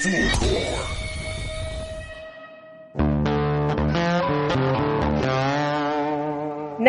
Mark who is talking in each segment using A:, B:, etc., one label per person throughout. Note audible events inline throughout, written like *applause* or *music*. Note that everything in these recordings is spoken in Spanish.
A: Full core.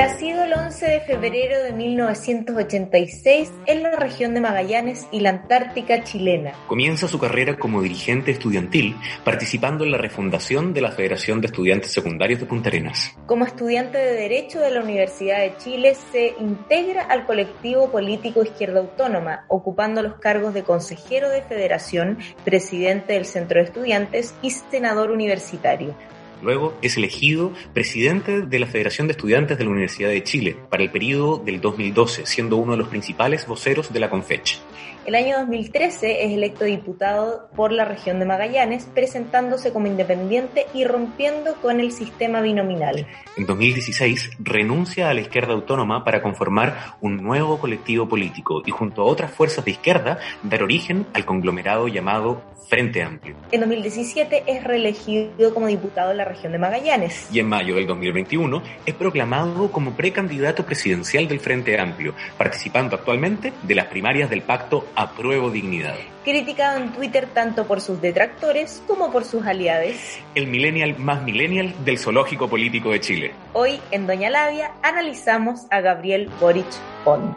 A: Nacido el 11 de febrero de 1986 en la región de Magallanes y la Antártica chilena.
B: Comienza su carrera como dirigente estudiantil, participando en la refundación de la Federación de Estudiantes Secundarios de Punta Arenas.
A: Como estudiante de Derecho de la Universidad de Chile, se integra al colectivo político Izquierda Autónoma, ocupando los cargos de consejero de federación, presidente del Centro de Estudiantes y senador universitario.
B: Luego es elegido presidente de la Federación de Estudiantes de la Universidad de Chile para el periodo del 2012, siendo uno de los principales voceros de la CONFECH.
A: El año 2013 es electo diputado por la región de Magallanes, presentándose como independiente y rompiendo con el sistema binominal.
B: En 2016 renuncia a la izquierda autónoma para conformar un nuevo colectivo político y junto a otras fuerzas de izquierda dar origen al conglomerado llamado Frente Amplio.
A: En 2017 es reelegido como diputado de la región de Magallanes.
B: Y en mayo del 2021 es proclamado como precandidato presidencial del Frente Amplio, participando actualmente de las primarias del pacto Apruebo Dignidad.
A: Criticado en Twitter tanto por sus detractores como por sus aliados.
B: El millennial más millennial del zoológico político de Chile.
A: Hoy en Doña Labia analizamos a Gabriel Boric Pont.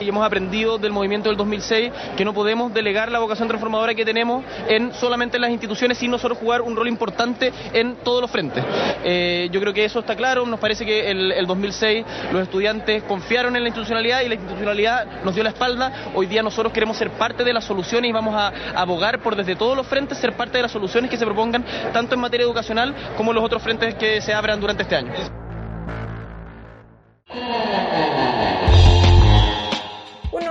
C: Y hemos aprendido del movimiento del 2006 que no podemos delegar la vocación transformadora que tenemos en solamente en las instituciones, sino solo jugar un rol importante en todos los frentes. Eh, yo creo que eso está claro, nos parece que el, el 2006 los estudiantes confiaron en la institucionalidad y la institucionalidad nos dio la espalda. Hoy día nosotros queremos ser parte de las soluciones y vamos a abogar por desde todos los frentes ser parte de las soluciones que se propongan, tanto en materia educacional como en los otros frentes que se abran durante este año.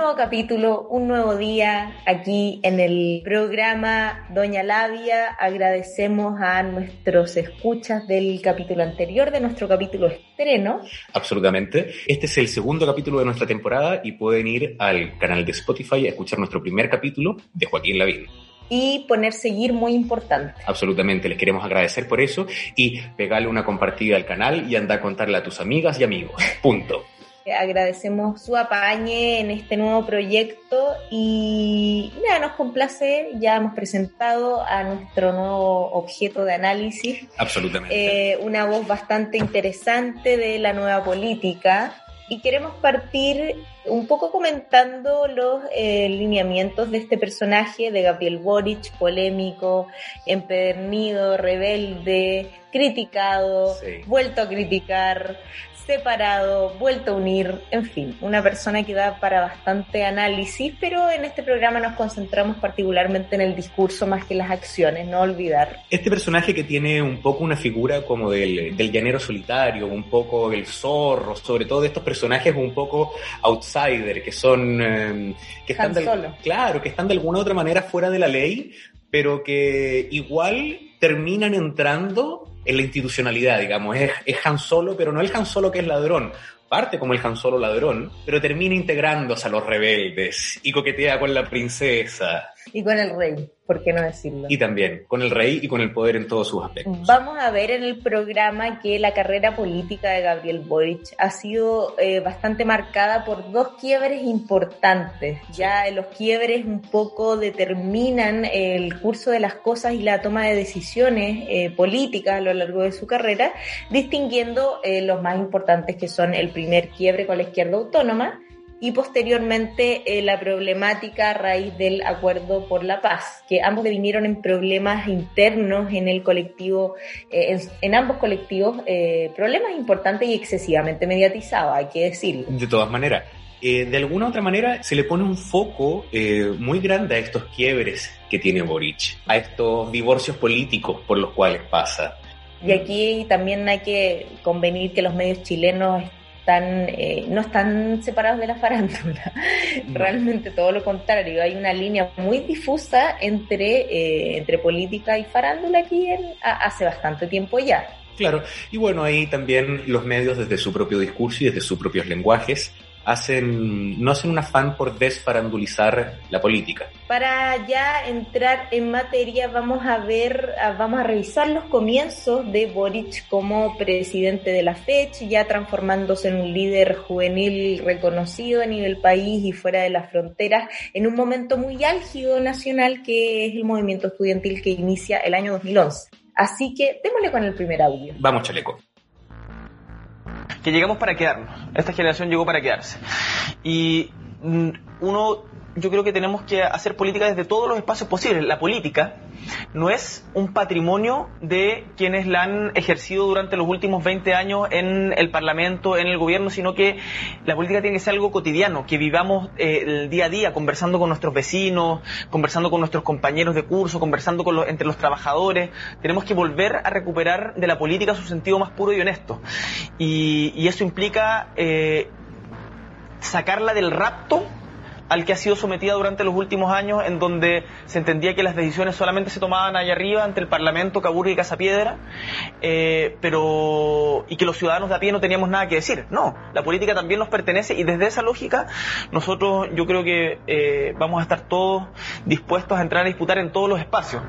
A: Nuevo capítulo, un nuevo día aquí en el programa Doña Labia. Agradecemos a nuestros escuchas del capítulo anterior, de nuestro capítulo estreno.
B: Absolutamente. Este es el segundo capítulo de nuestra temporada y pueden ir al canal de Spotify a escuchar nuestro primer capítulo de Joaquín Lavín
A: y poner seguir muy importante.
B: Absolutamente, les queremos agradecer por eso y pegarle una compartida al canal y anda a contarle a tus amigas y amigos. Punto.
A: Agradecemos su apañe en este nuevo proyecto y nada, nos complace, ya hemos presentado a nuestro nuevo objeto de análisis.
B: Absolutamente.
A: Eh, una voz bastante interesante de la nueva política y queremos partir un poco comentando los eh, lineamientos de este personaje de Gabriel Boric, polémico, empedernido, rebelde, criticado, sí. vuelto a criticar, separado, vuelto a unir, en fin, una persona que da para bastante análisis, pero en este programa nos concentramos particularmente en el discurso más que las acciones, no olvidar.
B: Este personaje que tiene un poco una figura como del, del llanero solitario, un poco el zorro, sobre todo de estos personajes un poco outsider, que son... Eh, que están de, claro, que están de alguna u otra manera fuera de la ley, pero que igual terminan entrando en la institucionalidad, digamos. Es, es Han Solo, pero no el Han Solo que es ladrón. Parte como el Han Solo ladrón, pero termina integrándose a los rebeldes y coquetea con la princesa.
A: Y con el rey, ¿por qué no decirlo?
B: Y también con el rey y con el poder en todos sus aspectos.
A: Vamos a ver en el programa que la carrera política de Gabriel Boric ha sido eh, bastante marcada por dos quiebres importantes. Ya los quiebres un poco determinan el curso de las cosas y la toma de decisiones eh, políticas a lo largo de su carrera, distinguiendo eh, los más importantes que son el primer quiebre con la izquierda autónoma, y posteriormente eh, la problemática a raíz del acuerdo por la paz, que ambos devinieron en problemas internos en el colectivo, eh, en, en, ambos colectivos, eh, problemas importantes y excesivamente mediatizados, hay que decirlo.
B: De todas maneras. de alguna u otra manera se le pone un foco muy grande a estos quiebres que tiene Boric, a estos divorcios políticos por los cuales pasa.
A: Y aquí también hay que convenir que los medios chilenos están, eh, no están separados de la farándula. *laughs* No. Realmente todo lo contrario. Hay una línea muy difusa entre, eh, entre política y farándula aquí en, a, hace bastante tiempo ya.
B: Claro, y bueno, ahí también los medios desde su propio discurso y desde sus propios lenguajes hacen, no hacen un afán por desfarandulizar la política.
A: Para ya entrar en materia, vamos a ver, vamos a revisar los comienzos de Boric como presidente de la FECH, ya transformándose en un líder juvenil reconocido a nivel país y fuera de las fronteras, en un momento muy álgido nacional que es el movimiento estudiantil que inicia el año 2011. Así que démosle con el primer audio.
B: Vamos, chaleco
D: que llegamos para quedarnos. Esta generación llegó para quedarse. Y mm, uno, yo creo que tenemos que hacer política desde todos los espacios posibles. La política no es un patrimonio de quienes la han ejercido durante los últimos 20 años en el Parlamento, en el gobierno, sino que la política tiene que ser algo cotidiano, que vivamos eh, el día a día conversando con nuestros vecinos, conversando con nuestros compañeros de curso, conversando con entre los trabajadores. Tenemos que volver a recuperar de la política su sentido más puro y honesto. Y, eso implica eh, sacarla del rapto al que ha sido sometida durante los últimos años, en donde se entendía que las decisiones solamente se tomaban allá arriba, ante el Parlamento, Caburga y Casapiedra, eh, pero y que los ciudadanos de a pie no teníamos nada que decir. No, la política también nos pertenece y desde esa lógica nosotros yo creo que eh, vamos a estar todos dispuestos a entrar a disputar en todos los espacios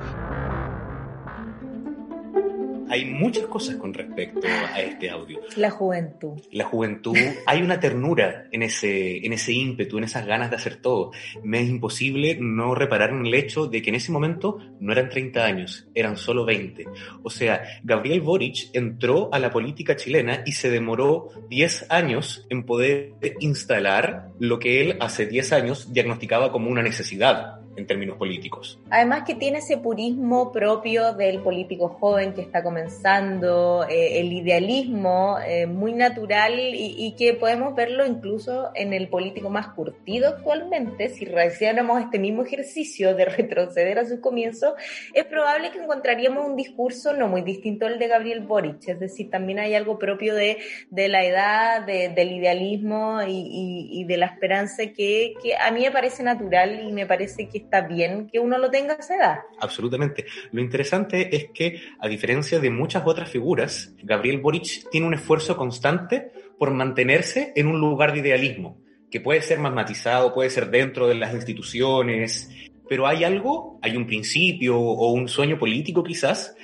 B: hay muchas cosas con respecto a este audio.
A: La juventud.
B: La juventud, hay una ternura en ese, en ese ímpetu, en esas ganas de hacer todo. Me es imposible no reparar en el hecho de que en ese momento no eran 30 años, eran solo 20. O sea, Gabriel Boric entró a la política chilena y se demoró 10 años en poder instalar lo que él hace 10 años diagnosticaba como una necesidad en términos políticos.
A: Además que tiene ese purismo propio del político joven que está comenzando, eh, el idealismo eh, muy natural y, que podemos verlo incluso en el político más curtido actualmente. Si realizáramos este mismo ejercicio de *laughs* retroceder a sus comienzos, es probable que encontraríamos un discurso no muy distinto al de Gabriel Boric, es decir, también hay algo propio de, de la edad, del idealismo y, y, de la esperanza que, que a mí me parece natural y me parece que está bien que uno lo tenga a esa edad.
B: Absolutamente. Lo interesante es que, a diferencia de muchas otras figuras, Gabriel Boric tiene un esfuerzo constante por mantenerse en un lugar de idealismo, que puede ser más matizado, puede ser dentro de las instituciones, pero hay algo, hay un principio o un sueño político quizás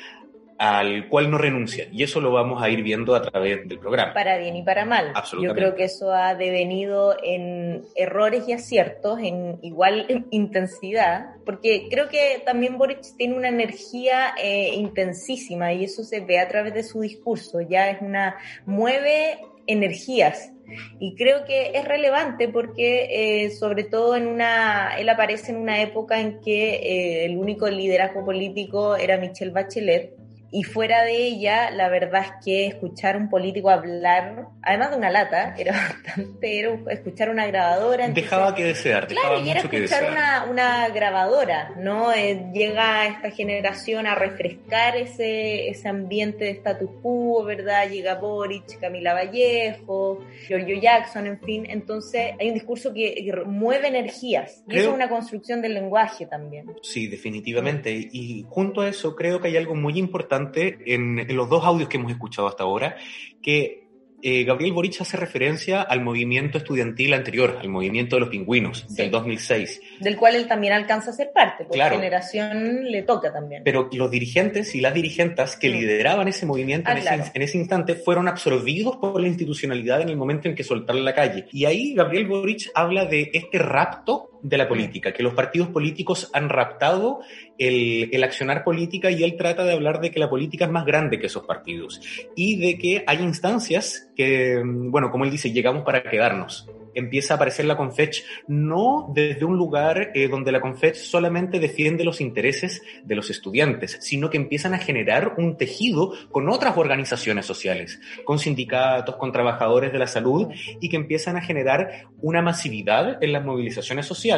B: al cual no renuncia. Y eso lo vamos a ir viendo a través del programa.
A: Para bien y para mal. Yo creo que eso ha devenido en errores y aciertos en igual intensidad, porque creo que también Boric tiene una energía eh, intensísima y eso se ve a través de su discurso. Ya es una, mueve energías. Y creo que es relevante porque, eh, sobre todo, en una, él aparece en una época en que eh, el único liderazgo político era Michelle Bachelet, y fuera de ella, la verdad es que escuchar un político hablar, además de una lata, era *laughs* bastante, era escuchar una grabadora.
B: dejaba que desear,
A: claro, y era escuchar una, una, grabadora, ¿no? Eh, llega esta generación a refrescar ese, ese ambiente de status quo, ¿verdad? Llega Boric, Camila Vallejo, Giorgio Jackson, en fin. Entonces, hay un discurso que, mueve energías. Y eso es una construcción del lenguaje también.
B: Sí, definitivamente. Y junto a eso, creo que hay algo muy importante en, los dos audios que hemos escuchado hasta ahora, que eh, Gabriel Boric hace referencia al movimiento estudiantil anterior, al movimiento de los pingüinos del 2006.
A: Del cual él también alcanza a ser parte, porque claro. generación le toca también.
B: Pero los dirigentes y las dirigentas que mm. lideraban ese movimiento ah, en, ese, instante fueron absorbidos por la institucionalidad en el momento en que soltaron la calle. Y ahí Gabriel Boric habla de este rapto de la política, que los partidos políticos han raptado el, el, accionar política y él trata de hablar de que la política es más grande que esos partidos y de que hay instancias que, bueno, como él dice, llegamos para quedarnos. Empieza a aparecer la Confech no desde un lugar eh, donde la Confech solamente defiende los intereses de los estudiantes, sino que empiezan a generar un tejido con otras organizaciones sociales, con sindicatos, con trabajadores de la salud y que empiezan a generar una masividad en las movilizaciones sociales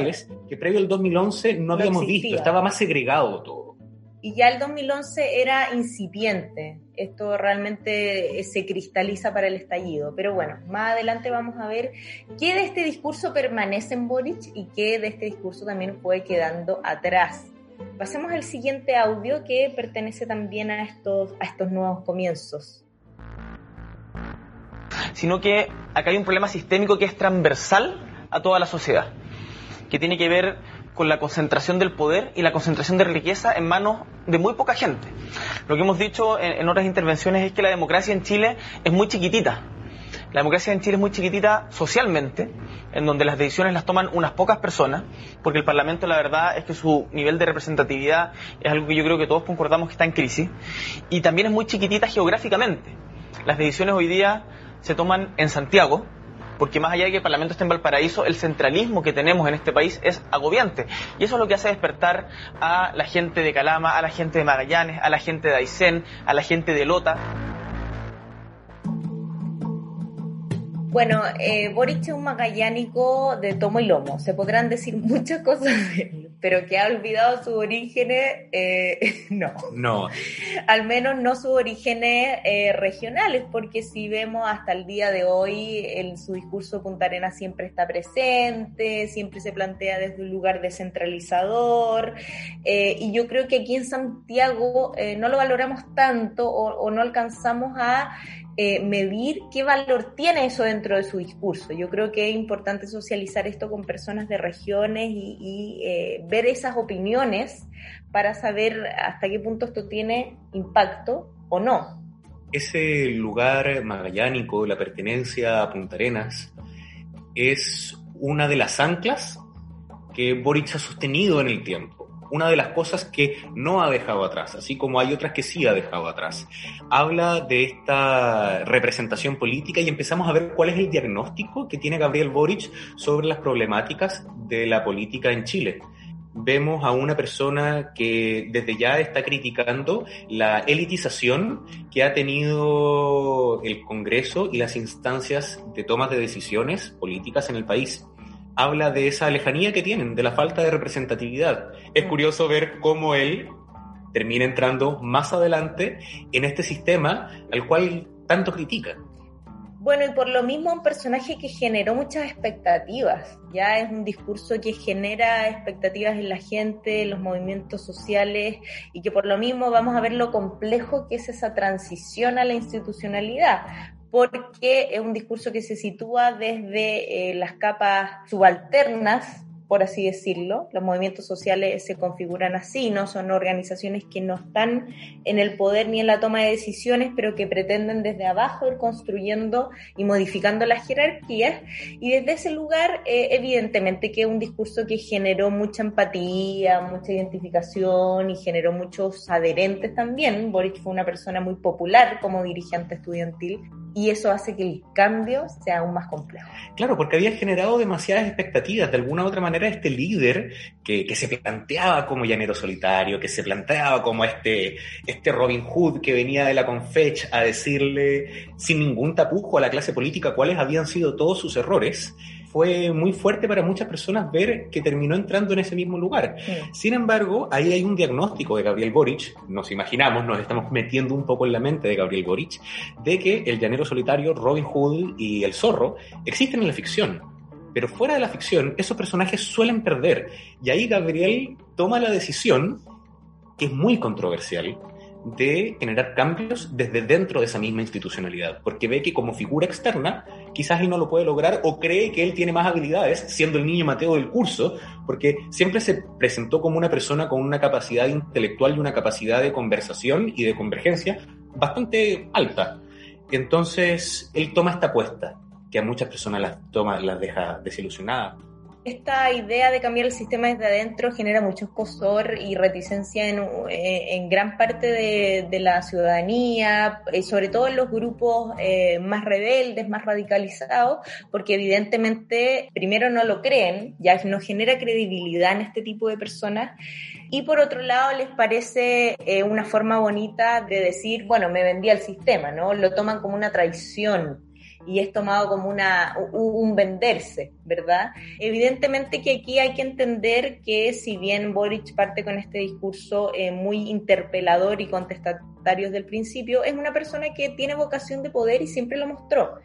B: que previo al 2011 no, habíamos visto, estaba más segregado todo
A: y ya el 2011 era incipiente. Esto realmente eh, se cristaliza para el estallido. Pero bueno, más adelante vamos a ver qué de este discurso permanece en Boric y qué de este discurso también fue quedando atrás. Pasemos al siguiente audio que pertenece también a estos, a estos nuevos comienzos.
C: sino que acá hay un problema sistémico que es transversal a toda la sociedad, que tiene que ver con la concentración del poder y la concentración de riqueza en manos de muy poca gente. Lo que hemos dicho en, otras intervenciones es que la democracia en Chile es muy chiquitita. La democracia en Chile es muy chiquitita socialmente, en donde las decisiones las toman unas pocas personas, porque el Parlamento la verdad es que su nivel de representatividad es algo que yo creo que todos concordamos que está en crisis, y también es muy chiquitita geográficamente. Las decisiones hoy día se toman en Santiago, porque más allá de que el Parlamento esté en Valparaíso, el centralismo que tenemos en este país es agobiante. Y eso es lo que hace despertar a la gente de Calama, a la gente de Magallanes, a la gente de Aysén, a la gente de Lota.
A: Bueno, eh, Boric es un magallánico de tomo y lomo. Se podrán decir *laughs* muchas cosas de él, pero que ha olvidado sus orígenes, eh, *laughs* no.
B: No.
A: Al menos no sus orígenes eh, regionales, porque si vemos hasta el día de hoy, en su discurso Punta Arenas siempre está presente, siempre se plantea desde un lugar descentralizador, eh, y yo creo que aquí en Santiago no lo valoramos tanto o no alcanzamos a eh, medir qué valor tiene eso dentro de su discurso. Yo creo que es importante socializar esto con personas de regiones y, eh, ver esas opiniones para saber hasta qué punto esto tiene impacto o no.
B: Ese lugar magallánico, la pertenencia a Punta Arenas, es una de las anclas que Boric ha sostenido en el tiempo una de las cosas que no ha dejado atrás, así como hay otras que sí ha dejado atrás. Habla de esta representación política y empezamos a ver cuál es el diagnóstico que tiene Gabriel Boric sobre las problemáticas de la política en Chile vemos a una persona que desde ya está criticando la elitización que ha tenido el Congreso y las instancias de tomas de decisiones políticas en el país habla de esa lejanía que tienen, de la falta de representatividad. Es mm. curioso ver cómo él termina entrando más adelante en este sistema al cual tanto critica.
A: Bueno, y por lo mismo un personaje que generó muchas expectativas, ya es un discurso que genera expectativas en la gente, en los movimientos sociales, y que por lo mismo vamos a ver lo complejo que es esa transición a la institucionalidad, porque es un discurso que se sitúa desde eh, las capas subalternas por así decirlo. Los movimientos sociales se configuran así, no son organizaciones que no están en el poder ni en la toma de decisiones, pero que pretenden desde abajo ir construyendo y modificando las jerarquías. Y desde ese lugar, eh, evidentemente que es un discurso que generó mucha empatía, mucha identificación y generó muchos adherentes también. Boris fue una persona muy popular como dirigente estudiantil y eso hace que el cambio sea aún más complejo.
B: Claro, porque había generado demasiadas expectativas. De alguna u otra manera, este líder que, que, se planteaba como llanero solitario, que se planteaba como este, este Robin Hood que venía de la Confech a decirle sin ningún tapujo a la clase política cuáles habían sido todos sus errores, fue muy fuerte para muchas personas ver que terminó entrando en ese mismo lugar. Sin embargo, ahí hay un diagnóstico de Gabriel Boric, nos imaginamos, nos estamos metiendo un poco en la mente de Gabriel Boric, de que el llanero solitario, Robin Hood y el zorro existen en la ficción. Pero fuera de la ficción, esos personajes suelen perder. Y ahí Gabriel toma la decisión, que es muy controversial, de generar cambios desde dentro de esa misma institucionalidad, porque ve que como figura externa quizás él no lo puede lograr o cree que él tiene más habilidades siendo el niño Mateo del curso, porque siempre se presentó como una persona con una capacidad intelectual y una capacidad de conversación y de convergencia bastante alta. Entonces él toma esta apuesta, que a muchas personas las, toma, las deja desilusionadas
A: esta idea de cambiar el sistema desde adentro genera mucho escosor y reticencia en, eh, gran parte de, la ciudadanía, eh, sobre todo en los grupos eh, más rebeldes, más radicalizados, porque evidentemente primero no lo creen, ya no genera credibilidad en este tipo de personas, y por otro lado les parece una forma bonita de decir, bueno, me vendí al sistema, ¿no? Lo toman como una traición y es tomado como una, un venderse, ¿verdad? Evidentemente que aquí hay que entender que si bien Boric parte con este discurso eh, muy interpelador y contestatario desde el principio, es una persona que tiene vocación de poder y siempre lo mostró.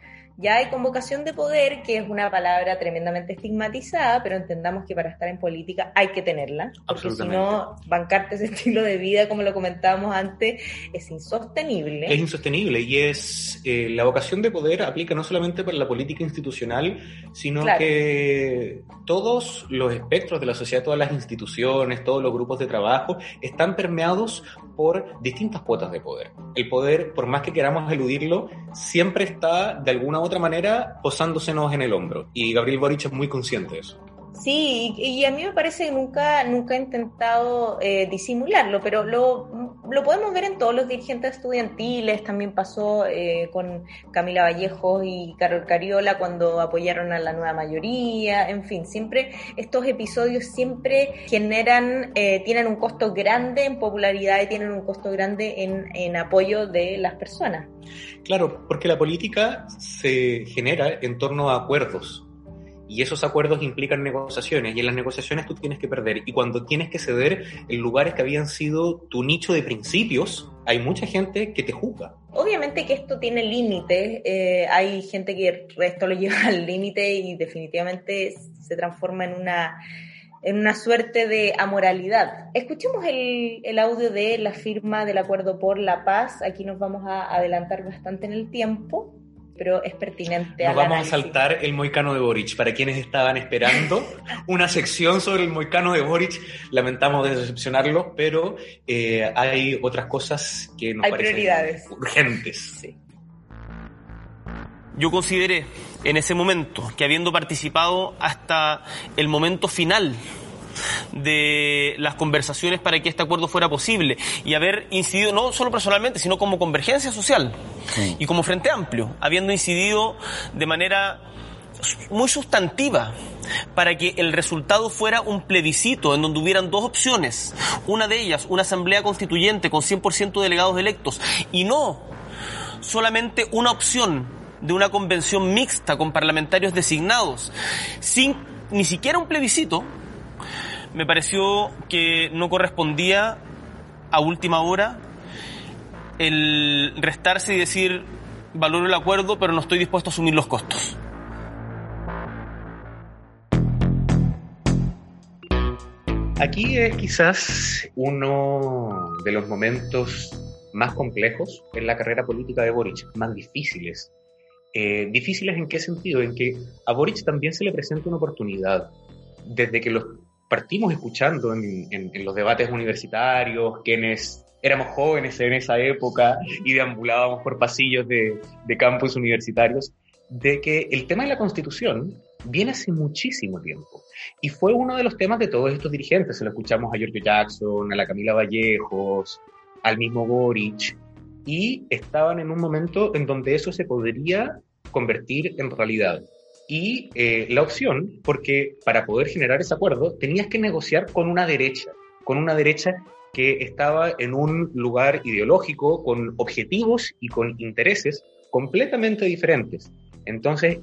A: Ya hay convocación de poder, que es una palabra tremendamente estigmatizada, pero entendamos que para estar en política hay que tenerla, porque si no, bancarte ese *laughs* estilo de vida, como lo comentábamos antes, es insostenible.
B: Es insostenible y es eh, la vocación de poder aplica no solamente para la política institucional, sino que todos los espectros de la sociedad, todas las instituciones, todos los grupos de trabajo están permeados por distintas cuotas de poder. El poder, por más que queramos eludirlo, siempre está de alguna otra manera posándosenos en el hombro. Y Gabriel Boric es muy consciente de eso.
A: Sí, y, a mí me parece que nunca, nunca he intentado eh, disimularlo, pero lo, lo, podemos ver en todos los dirigentes estudiantiles, también pasó eh, con Camila Vallejo y Carol Cariola cuando apoyaron a la nueva mayoría, en fin, siempre estos episodios siempre generan, eh, tienen un costo grande en popularidad y tienen un costo grande en, en apoyo de las personas.
B: Claro, porque la política se genera en torno a acuerdos y esos acuerdos implican negociaciones y en las negociaciones tú tienes que perder. Y cuando tienes que ceder en lugares que habían sido tu nicho de principios, hay mucha gente que te juzga.
A: Obviamente que esto tiene límites, eh, hay gente que esto lo lleva *laughs* al límite y definitivamente se transforma en una en una suerte de amoralidad. Escuchemos el, el, audio de la firma del Acuerdo por la Paz. Aquí nos vamos a adelantar bastante en el tiempo pero es pertinente.
B: Nos vamos a saltar el moicano de Boric. Para quienes estaban esperando *laughs* una sección sobre el moicano de Boric, lamentamos decepcionarlo, pero eh, hay otras cosas que nos parecen urgentes.
C: Yo consideré en ese momento que habiendo participado hasta el momento final de las conversaciones para que este acuerdo fuera posible y haber incidido no solo personalmente, sino como convergencia social y como Frente Amplio, habiendo incidido de manera muy sustantiva para que el resultado fuera un plebiscito en donde hubieran dos opciones, una de ellas una asamblea constituyente con 100% delegados electos y no solamente una opción de una convención mixta con parlamentarios designados sin ni siquiera un plebiscito, me pareció que no correspondía a última hora el restarse y decir valoro el acuerdo pero no estoy dispuesto a asumir los costos.
B: Aquí es quizás uno de los momentos más complejos en la carrera política de Boric, más difíciles. Eh, ¿Difíciles en qué sentido? En que a Boric también se le presenta una oportunidad. Desde que los partimos escuchando en, los debates universitarios, quienes éramos jóvenes en esa época y deambulábamos por pasillos de, campus universitarios, de que el tema de la constitución viene hace muchísimo tiempo. Y fue uno de los temas de todos estos dirigentes. Se lo escuchamos a Giorgio Jackson, a la Camila Vallejos, al mismo Boric. Y estaban en un momento en donde eso se podría convertir en realidad y eh, la opción, porque para poder generar ese acuerdo tenías que negociar con una derecha, con una derecha que estaba en un lugar ideológico, con objetivos y con intereses completamente diferentes. Entonces,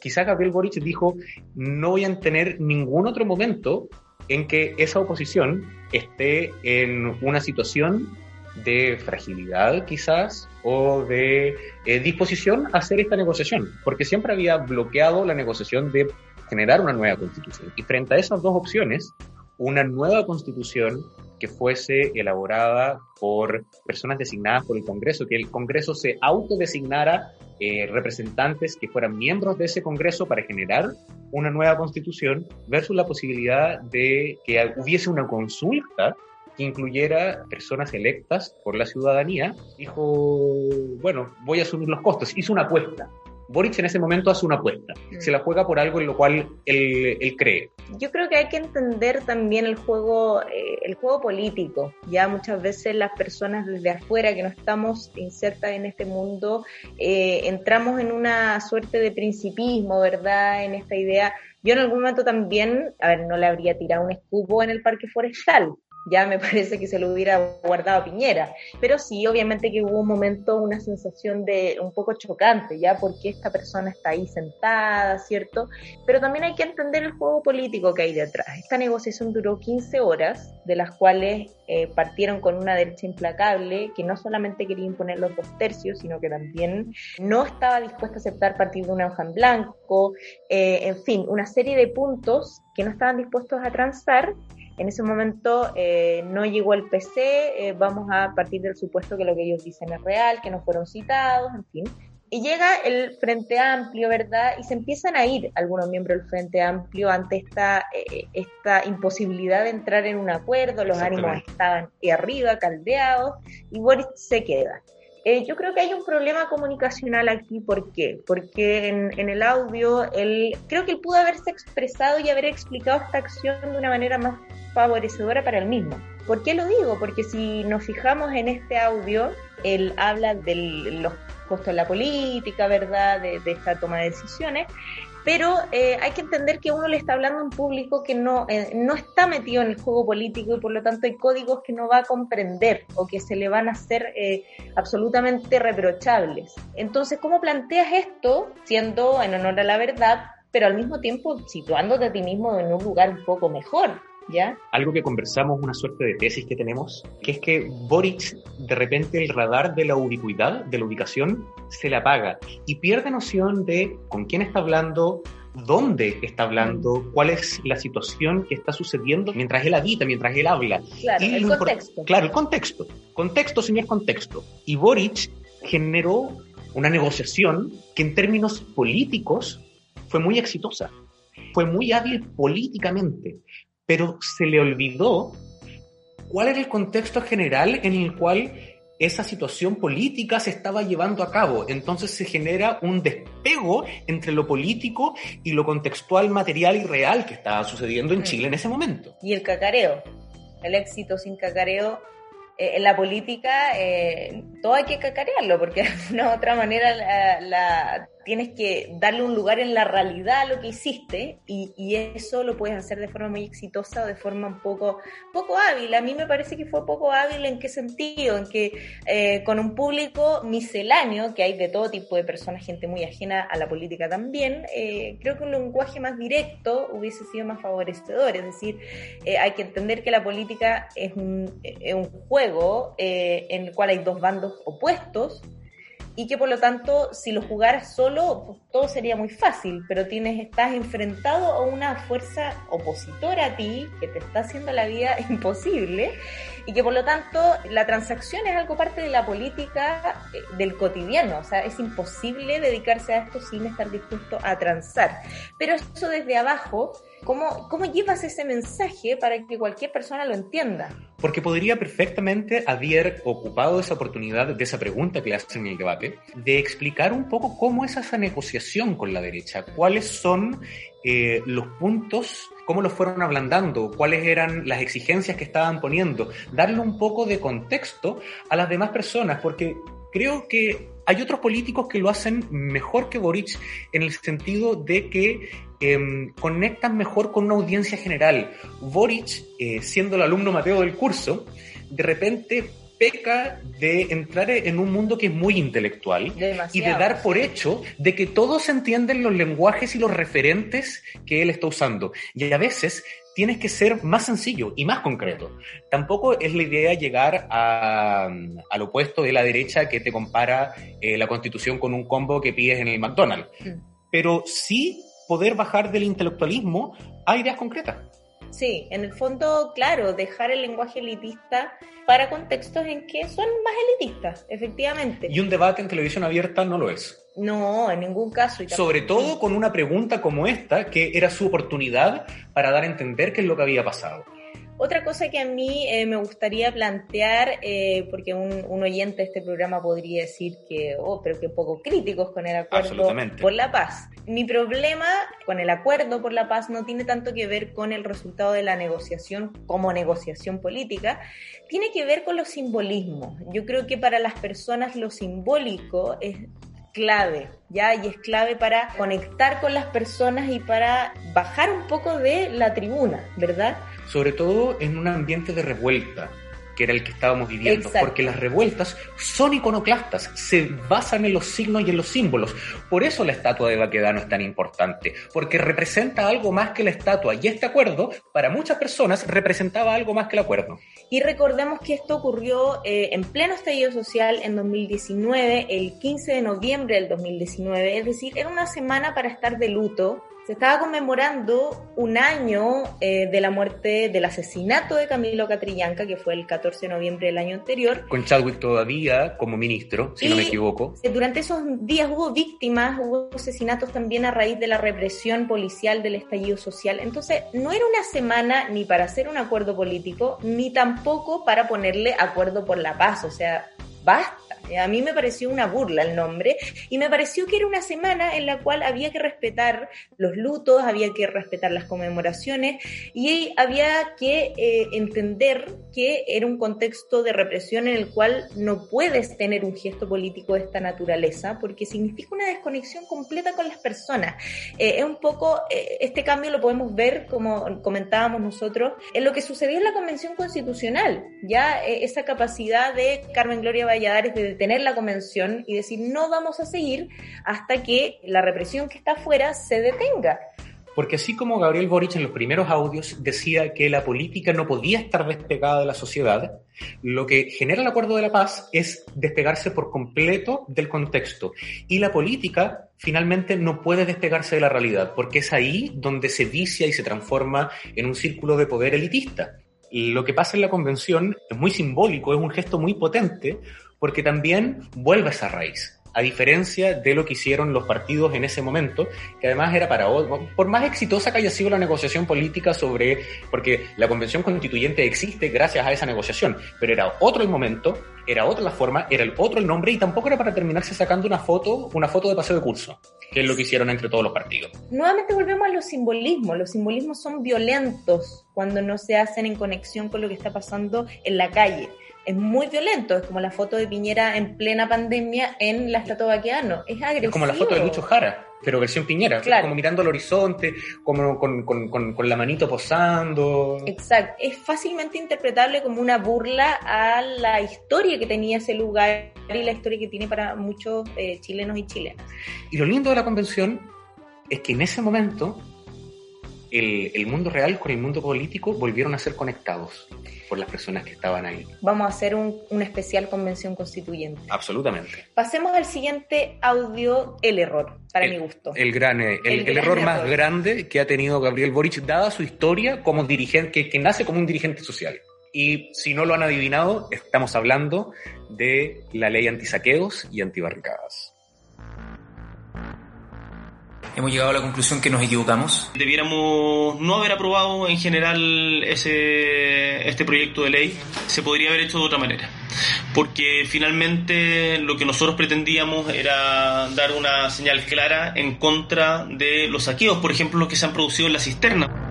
B: quizá Gabriel Boric dijo, no voy a tener ningún otro momento en que esa oposición esté en una situación de fragilidad quizás o de eh, disposición a hacer esta negociación, porque siempre había bloqueado la negociación de generar una nueva constitución. Y frente a esas dos opciones, una nueva constitución que fuese elaborada por personas designadas por el Congreso, que el Congreso se autodesignara eh, representantes que fueran miembros de ese Congreso para generar una nueva constitución, versus la posibilidad de que hubiese una consulta que incluyera personas electas por la ciudadanía, dijo, bueno, voy a asumir los costos. Hizo una apuesta. Boric en ese momento hace una apuesta. Mm. Se la juega por algo en lo cual él, cree.
A: Yo creo que hay que entender también el juego, eh, el juego político. Ya muchas veces las personas desde afuera que no estamos insertas en este mundo, eh, entramos en una suerte de principismo, ¿verdad? En esta idea. Yo en algún momento también, a ver, no le habría tirado un escupo en el parque forestal, ya me *laughs* parece que se lo hubiera guardado Piñera. Pero sí, obviamente que hubo un momento, una sensación de un poco chocante, ya porque esta persona está ahí sentada, ¿cierto? Pero también hay que entender el juego político que hay detrás. Esta negociación duró 15 horas, de las cuales eh, partieron con una derecha implacable que no solamente quería imponer los dos tercios, sino que también no estaba dispuesta a aceptar partir de una hoja en blanco, eh, en fin, una serie de puntos que no estaban dispuestos a transar en ese momento eh, no llegó el PC, eh, vamos a partir del supuesto que lo que ellos dicen es real, que no fueron citados, en fin. Y llega el Frente Amplio, ¿verdad? Y se empiezan a ir algunos miembros del Frente Amplio ante esta, eh, esta imposibilidad de entrar en un acuerdo, los ánimos estaban arriba, caldeados, y Boris se queda. Eh, yo creo que hay un problema comunicacional aquí. ¿Por qué? Porque en, el audio, él, creo que él pudo haberse expresado y haber explicado esta acción de una manera más favorecedora para él mismo. ¿Por qué lo digo? Porque si nos fijamos en este audio, él habla de los costos de la política, ¿verdad? De, de esta toma de decisiones, pero eh, hay que entender que uno le está hablando a un público que no, eh, no está metido en el juego político y por lo tanto hay códigos que no va a comprender o que se le van a hacer eh, absolutamente reprochables. Entonces, ¿cómo planteas esto siendo en honor a la verdad, pero al mismo tiempo situándote a ti mismo en un lugar un poco mejor?
B: Algo que conversamos, una suerte de tesis que tenemos, que es que Boric, de repente el radar de la ubicuidad, de la ubicación, se le apaga y pierde noción de con quién está hablando, dónde está hablando, mm. cuál es la situación que está sucediendo mientras él habita, mientras él habla.
A: Claro, el contexto.
B: Claro, el contexto. Contexto, señor contexto. Y Boric generó una negociación que en términos políticos fue muy exitosa. Fue muy hábil políticamente pero se le olvidó cuál era el contexto general en el cual esa situación política se estaba llevando a cabo. Entonces se genera un despego entre lo político y lo contextual, material y real que estaba sucediendo en mm. Chile en ese momento.
A: Y el cacareo, el éxito sin cacareo. Eh, en la política eh, todo hay que cacarearlo porque *laughs* de alguna otra manera la tienes que darle un lugar en la realidad a lo que hiciste y, eso lo puedes hacer de forma muy exitosa o de forma un poco, poco hábil. A mí me parece que fue poco hábil en qué sentido, en que eh, con un público misceláneo, que hay de todo tipo de personas, gente muy ajena a la política también, eh, creo que un lenguaje más directo hubiese sido más favorecedor. Es decir, eh, hay que entender que la política es un, es un juego en el cual hay dos bandos opuestos y que por lo tanto si lo jugaras solo pues, todo sería muy fácil, pero tienes estás enfrentado a una fuerza opositora a ti que te está haciendo la vida *laughs* imposible y que por lo tanto la transacción es algo parte de la política eh, del cotidiano, o sea, es imposible dedicarse a esto sin estar dispuesto a transar. Pero eso desde abajo ¿Cómo, ¿Cómo llevas ese mensaje para que cualquier persona lo entienda?
B: Porque podría perfectamente haber ocupado esa oportunidad de esa pregunta que le hacen en el debate, de explicar un poco cómo es esa negociación con la derecha, cuáles son eh, los puntos, cómo los fueron ablandando, cuáles eran las exigencias que estaban poniendo, darle un poco de contexto a las demás personas, porque creo que hay otros políticos que lo hacen mejor que Boric en el sentido de que Em, conectan mejor con una audiencia general. Boric, eh, siendo el alumno Mateo del curso, de repente peca de entrar en un mundo que es muy intelectual y de dar por hecho de que todos entienden los lenguajes y los referentes que él está usando. Y a veces tienes que ser más sencillo y más concreto. Tampoco es la idea llegar al opuesto de la derecha que te compara eh, la constitución con un combo que pides en el McDonald's. Mm. Pero sí poder bajar del intelectualismo a ideas concretas.
A: Sí, en el fondo, claro, dejar el lenguaje elitista para contextos en que son más elitistas, efectivamente.
B: Y un debate en televisión abierta no lo es.
A: No, en ningún caso.
B: Sobre todo con una pregunta como esta, que era su oportunidad para dar a entender qué es lo que había pasado.
A: Otra cosa que a mí eh, me gustaría plantear, eh, porque un, oyente de este programa podría decir que, oh, pero que poco críticos con el acuerdo por la paz. Mi problema con el acuerdo por la paz no tiene tanto que ver con el resultado de la negociación como negociación política, tiene que ver con los simbolismos. Yo creo que para las personas lo simbólico es clave, ¿ya? Y es clave para conectar con las personas y para bajar un poco de la tribuna, ¿verdad?
B: sobre todo en un ambiente de revuelta que era el que estábamos viviendo, porque las revueltas son iconoclastas, se basan en los signos y en los símbolos. Por eso la estatua de Baquedano es tan importante, porque representa algo más que la estatua, y este acuerdo, para muchas personas, representaba algo más que el acuerdo.
A: Y recordemos que esto ocurrió eh, en pleno estallido social en 2019, el 15 de noviembre del 2019, es decir, era una semana para estar de luto se estaba conmemorando un año eh, de la muerte, del asesinato de Camilo Catrillanca, que fue el 14 de noviembre del año anterior.
B: Con Chadwick todavía como ministro, si no me equivoco.
A: Eh, durante esos días hubo víctimas, hubo asesinatos también a raíz de la represión policial del estallido social. Entonces, no era una semana ni para hacer un acuerdo político, ni tampoco para ponerle acuerdo por la paz. O sea, basta a mí me pareció una burla el nombre y me pareció que era una semana en la cual había que respetar los lutos, había que respetar las conmemoraciones y había que eh, entender que era un contexto de represión en el cual no puedes tener un gesto político de esta naturaleza porque significa una desconexión completa con las personas. Eh, es un poco, eh, este cambio lo podemos ver, como comentábamos nosotros, en lo que sucedió en la Convención Constitucional, ya esa capacidad de Carmen Gloria Valladares de detener la convención y decir no vamos a seguir hasta que la represión que está afuera se detenga.
B: Porque así como Gabriel Boric en los primeros audios decía que la política no podía estar despegada de la sociedad, lo que genera el acuerdo de la paz es despegarse por completo del contexto. Y la política finalmente no puede despegarse de la realidad, porque es ahí donde se vicia y se transforma en un círculo de poder elitista. Lo que pasa en la convención es muy simbólico, es un gesto muy potente, porque también vuelve a esa raíz a diferencia de lo que hicieron los partidos en ese momento, que además era para por más exitosa que haya sido la negociación política sobre, porque la convención constituyente existe gracias a esa negociación, pero era otro el momento, era otra la forma, era el otro el nombre y tampoco era para terminarse sacando una foto, una foto de paseo de curso, que es lo que hicieron entre todos los partidos.
A: Nuevamente volvemos a los simbolismos, los simbolismos son violentos cuando no se hacen en conexión con lo que está pasando en la calle es muy violento, es como la foto de Piñera en plena pandemia en la estatua Baqueano, es agresivo.
B: Es como la foto de Lucho Jara, pero versión Piñera, como mirando al horizonte, como con, con, con, con, la manito posando.
A: Exacto, es fácilmente interpretable como una burla a la historia que tenía ese lugar y la historia que tiene para muchos eh, chilenos y chilenas.
B: Y lo lindo de la convención es que en ese momento el, el mundo real con el mundo político volvieron a ser conectados por las personas que estaban ahí.
A: Vamos a hacer un, una especial convención constituyente.
B: Absolutamente.
A: Pasemos al siguiente audio, el error, para mi gusto.
B: El gran, el, el, error más grande que ha tenido Gabriel Boric, dada su historia como dirigente, que, que nace como un dirigente social. Y si no lo han adivinado, estamos hablando de la ley antisaqueos y antibarricadas
E: hemos llegado a la conclusión que nos equivocamos.
C: Debiéramos no haber aprobado en general ese, este proyecto de ley, se podría haber hecho de otra manera. Porque finalmente lo que nosotros pretendíamos era dar una señal clara en contra de los saqueos, por ejemplo, los que se han producido en la cisterna.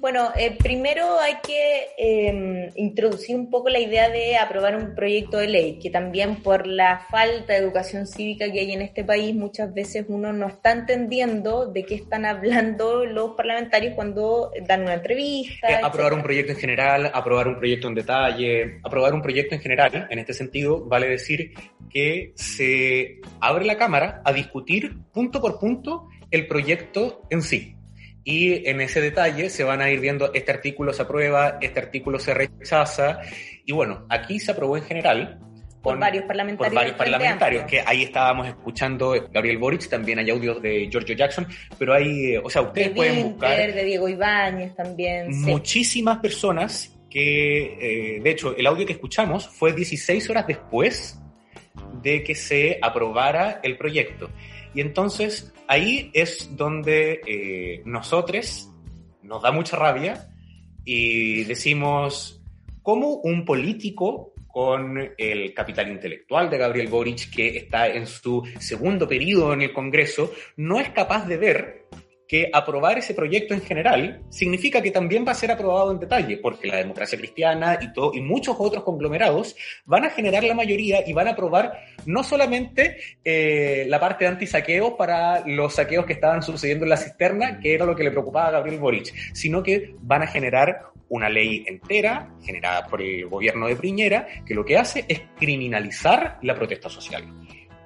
A: Bueno, eh, primero hay que em, introducir un poco la idea de aprobar un proyecto de ley, que también por la falta de educación cívica que hay en este país, muchas veces uno no está entendiendo de qué están hablando los parlamentarios cuando dan una entrevista.
B: Eh, aprobar un proyecto en general, aprobar un proyecto en detalle, aprobar un proyecto en general, en este sentido, vale decir que se abre la Cámara a discutir punto por punto el proyecto en sí y en ese detalle se van a ir viendo, este artículo se aprueba, este artículo se rechaza, y bueno, aquí se aprobó en general.
A: Por varios parlamentarios.
B: Por varios parlamentarios, que ahí estábamos escuchando Gabriel Boric, también hay audios de Giorgio Jackson, pero hay, o sea, ustedes pueden buscar...
A: De Diego Ibáñez también.
B: Muchísimas personas que, eh, de hecho, el audio que escuchamos fue 16 horas después de que se aprobara el proyecto. Y entonces ahí es donde eh, nosotros nos da mucha rabia y decimos, ¿cómo un político con el capital intelectual de Gabriel Boric, que está en su segundo periodo en el Congreso, no es capaz de ver que aprobar ese proyecto en general significa que también va a ser aprobado en detalle, porque la democracia cristiana y, todo, y muchos otros conglomerados van a generar la mayoría y van a aprobar no solamente eh, la parte de antisaqueo para los saqueos que estaban sucediendo en la cisterna, que era lo que le preocupaba a Gabriel Boric, sino que van a generar una ley entera generada por el gobierno de Priñera que lo que hace es criminalizar la protesta social.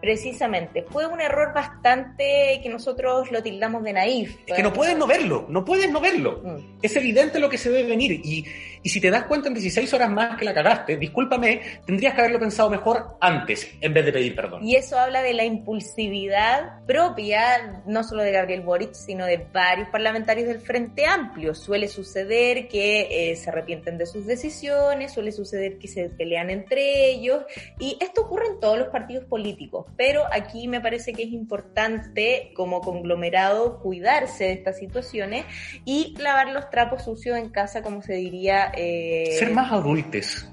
A: Precisamente, fue un error bastante que nosotros lo tildamos de naif.
B: Es que no puedes no verlo, no puedes no verlo. Mm. Es evidente lo que se debe venir y, y si te das cuenta en 16 horas más que la cagaste, discúlpame, tendrías que haberlo pensado mejor antes en vez de pedir perdón.
A: Y eso habla de la impulsividad propia, no solo de Gabriel Boric, sino de varios parlamentarios del Frente Amplio. Suele suceder que eh, se arrepienten de sus decisiones, suele suceder que se pelean entre ellos y esto ocurre en todos los partidos políticos pero aquí me parece que es importante como conglomerado cuidarse de estas situaciones y lavar los trapos sucios en casa, como se diría.
B: Eh, Ser más adultes.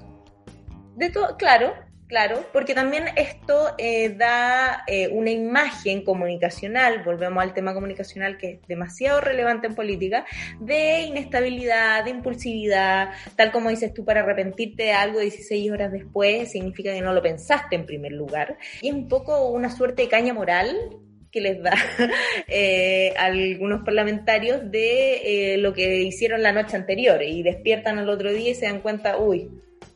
A: De todo, claro, Claro, porque también esto eh, da eh, una imagen comunicacional, volvemos al tema comunicacional que es demasiado relevante en política, de inestabilidad, de impulsividad, tal como dices tú, para arrepentirte de algo 16 horas después significa que no lo pensaste en primer lugar. Y es un poco una suerte de caña moral que les da *laughs* eh, algunos parlamentarios de lo que hicieron la noche anterior y despiertan al otro día y se dan cuenta, uy,